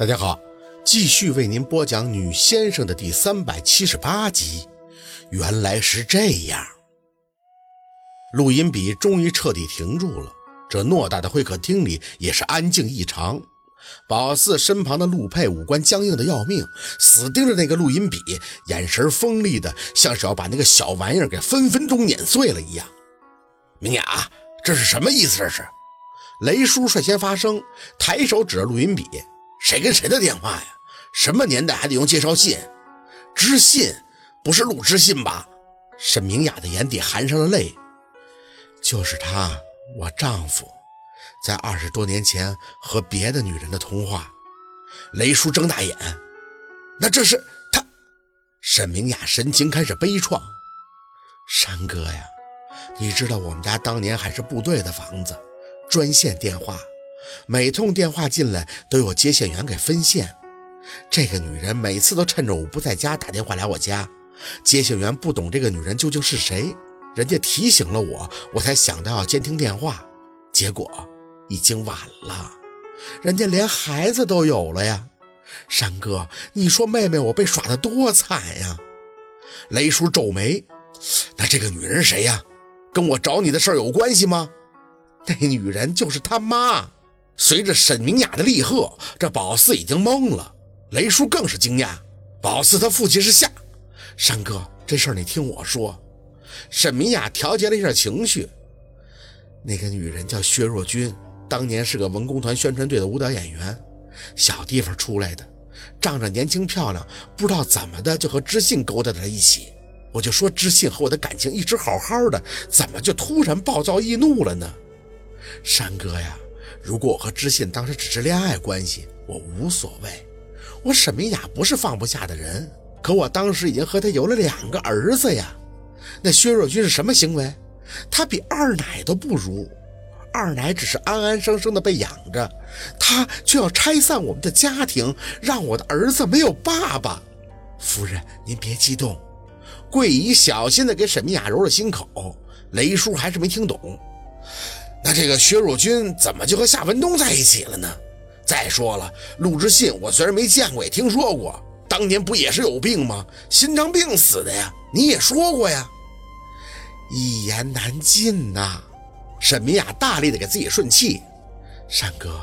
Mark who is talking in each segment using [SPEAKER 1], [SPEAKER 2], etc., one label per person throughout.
[SPEAKER 1] 大家好，继续为您播讲《女先生》的第三百七十八集。原来是这样，录音笔终于彻底停住了。这偌大的会客厅里也是安静异常。宝四身旁的陆佩五官僵硬的要命，死盯着那个录音笔，眼神锋利的像是要把那个小玩意儿给分分钟碾碎了一样。明雅，这是什么意思？这是？雷叔率先发声，抬手指着录音笔。谁跟谁的电话呀？什么年代还得用介绍信？知信不是录知信吧？沈明雅的眼底含上了泪。就是他，我丈夫，在二十多年前和别的女人的通话。雷叔睁大眼，那这是他？沈明雅神情开始悲怆。山哥呀，你知道我们家当年还是部队的房子，专线电话。每通电话进来都有接线员给分线，这个女人每次都趁着我不在家打电话来我家。接线员不懂这个女人究竟是谁，人家提醒了我，我才想到要监听电话。结果已经晚了，人家连孩子都有了呀。山哥，你说妹妹我被耍得多惨呀！雷叔皱眉，那这个女人谁呀？跟我找你的事儿有关系吗？那女人就是他妈。随着沈明雅的厉喝，这宝四已经懵了，雷叔更是惊讶。宝四他父亲是夏山哥，这事儿你听我说。沈明雅调节了一下情绪，那个女人叫薛若君，当年是个文工团宣传队的舞蹈演员，小地方出来的，仗着年轻漂亮，不知道怎么的就和知信勾搭在了一起。我就说知信和我的感情一直好好的，怎么就突然暴躁易怒了呢？山哥呀。如果我和知信当时只是恋爱关系，我无所谓。我沈明雅不是放不下的人，可我当时已经和他有了两个儿子呀。那薛若君是什么行为？他比二奶都不如。二奶只是安安生生的被养着，他却要拆散我们的家庭，让我的儿子没有爸爸。夫人，您别激动。桂姨小心的给沈明雅揉了心口。雷叔还是没听懂。那这个薛若君怎么就和夏文东在一起了呢？再说了，陆之信我虽然没见过，也听说过，当年不也是有病吗？心脏病死的呀，你也说过呀。一言难尽呐。沈明雅大力的给自己顺气。山哥，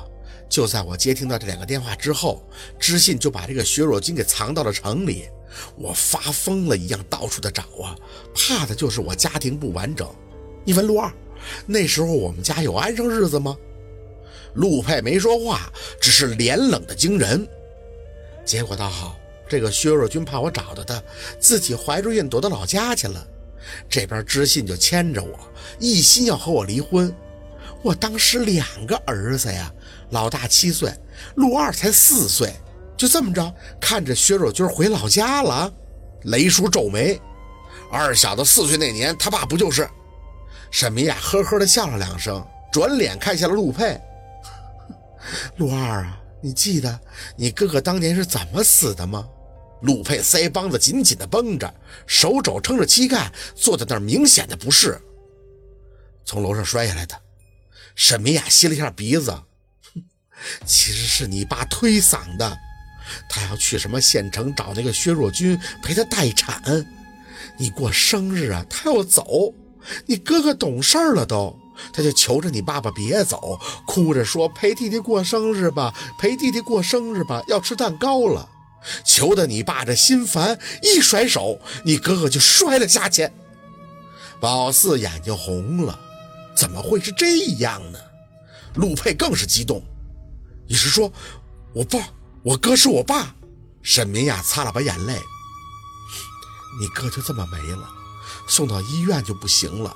[SPEAKER 1] 就在我接听到这两个电话之后，知信就把这个薛若君给藏到了城里。我发疯了一样到处的找啊，怕的就是我家庭不完整。你问陆二。那时候我们家有安生日子吗？陆佩没说话，只是脸冷的惊人。结果倒好，这个薛若君怕我找到他，自己怀着孕躲到老家去了。这边知信就牵着我，一心要和我离婚。我当时两个儿子呀，老大七岁，陆二才四岁。就这么着，看着薛若君回老家了。雷叔皱眉，二小子四岁那年，他爸不就是？沈明雅呵呵地笑了两声，转脸看向了陆佩。陆二啊，你记得你哥哥当年是怎么死的吗？陆佩腮帮子紧紧地绷着，手肘撑着膝盖，坐在那儿明显的不适。从楼上摔下来的。沈明雅吸了一下鼻子，哼 其实是你爸推搡的。他要去什么县城找那个薛若君陪他待产。你过生日啊，他要走。你哥哥懂事儿了都，他就求着你爸爸别走，哭着说陪弟弟过生日吧，陪弟弟过生日吧，要吃蛋糕了，求得你爸这心烦，一甩手，你哥哥就摔了下去。宝四眼睛红了，怎么会是这样呢？陆佩更是激动，你是说，我爸，我哥是我爸？沈明雅擦了把眼泪，你哥就这么没了。送到医院就不行了，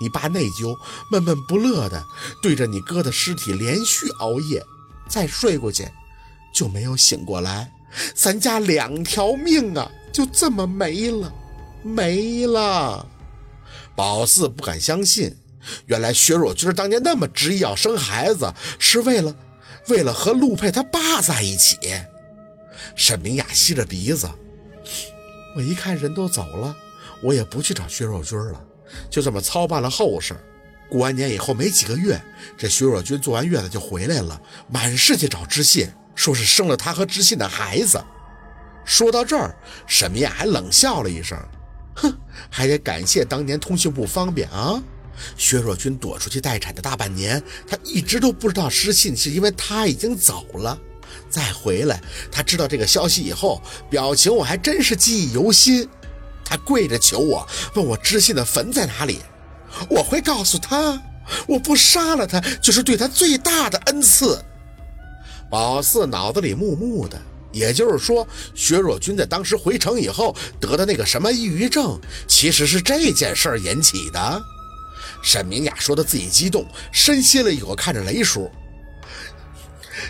[SPEAKER 1] 你爸内疚、闷闷不乐的对着你哥的尸体连续熬夜，再睡过去就没有醒过来，咱家两条命啊就这么没了，没了。宝四不敢相信，原来薛若君当年那么执意要生孩子，是为了为了和陆佩他爸在一起。沈明雅吸着鼻子，我一看人都走了。我也不去找薛若君了，就这么操办了后事。过完年以后没几个月，这薛若君坐完月子就回来了，满世界找知信，说是生了他和知信的孩子。说到这儿，沈明雅还冷笑了一声，哼，还得感谢当年通讯不方便啊。薛若君躲出去待产的大半年，他一直都不知道失信是因为他已经走了。再回来，他知道这个消息以后，表情我还真是记忆犹新。他跪着求我，问我知信的坟在哪里。我会告诉他，我不杀了他，就是对他最大的恩赐。宝四脑子里木木的，也就是说，薛若君在当时回城以后得的那个什么抑郁症，其实是这件事引起的。沈明雅说的自己激动，深吸了一口，看着雷叔：“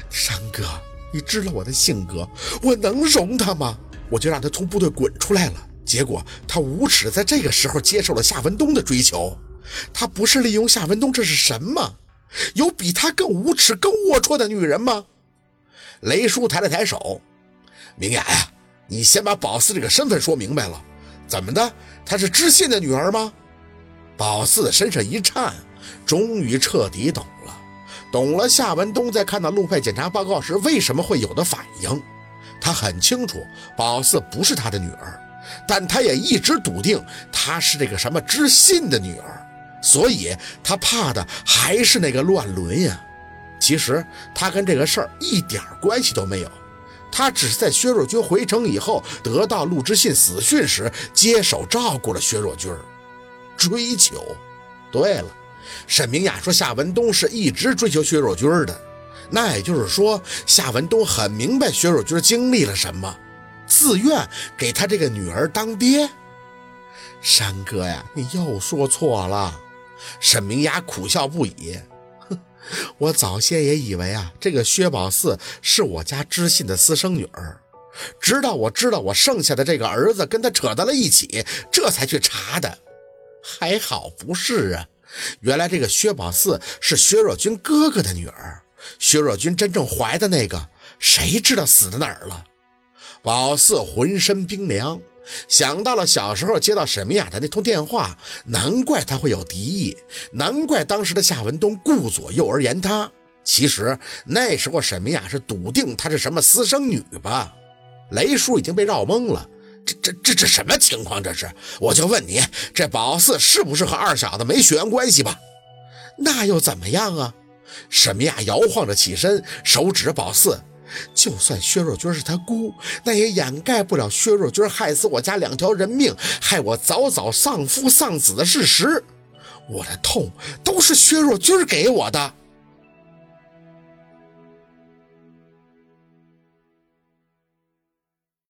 [SPEAKER 1] 山哥，你知道我的性格，我能容他吗？我就让他从部队滚出来了。结果他无耻，在这个时候接受了夏文东的追求。他不是利用夏文东，这是什么？有比他更无耻、更龌龊的女人吗？”雷叔抬了抬手：“明雅呀，你先把宝四这个身份说明白了。怎么的？她是知信的女儿吗？”宝四身上一颤，终于彻底懂了，懂了夏文东在看到陆配检查报告时为什么会有的反应。他很清楚宝四不是他的女儿，但他也一直笃定她是这个什么知信的女儿，所以他怕的还是那个乱伦呀。其实他跟这个事儿一点关系都没有，他只是在薛若君回城以后，得到陆之信死讯时接手照顾了薛若君。追求，对了，沈明雅说夏文东是一直追求薛若君的，那也就是说，夏文东很明白薛若君经历了什么，自愿给他这个女儿当爹。山哥呀，你又说错了。沈明雅苦笑不已，哼，我早先也以为啊，这个薛宝四是我家知信的私生女儿，直到我知道我剩下的这个儿子跟他扯到了一起，这才去查的。还好不是啊，原来这个薛宝四是薛若君哥哥的女儿，薛若君真正怀的那个，谁知道死在哪儿了？宝四浑身冰凉，想到了小时候接到沈明雅的那通电话，难怪他会有敌意，难怪当时的夏文东顾左右而言他。其实那时候沈明雅是笃定她是什么私生女吧？雷叔已经被绕懵了。这这这这什么情况？这是，我就问你，这宝四是不是和二小子没血缘关系吧？那又怎么样啊？沈明雅摇晃着起身，手指宝四，就算薛若君是他姑，那也掩盖不了薛若君害死我家两条人命，害我早早丧夫丧子的事实。我的痛都是薛若君给我的。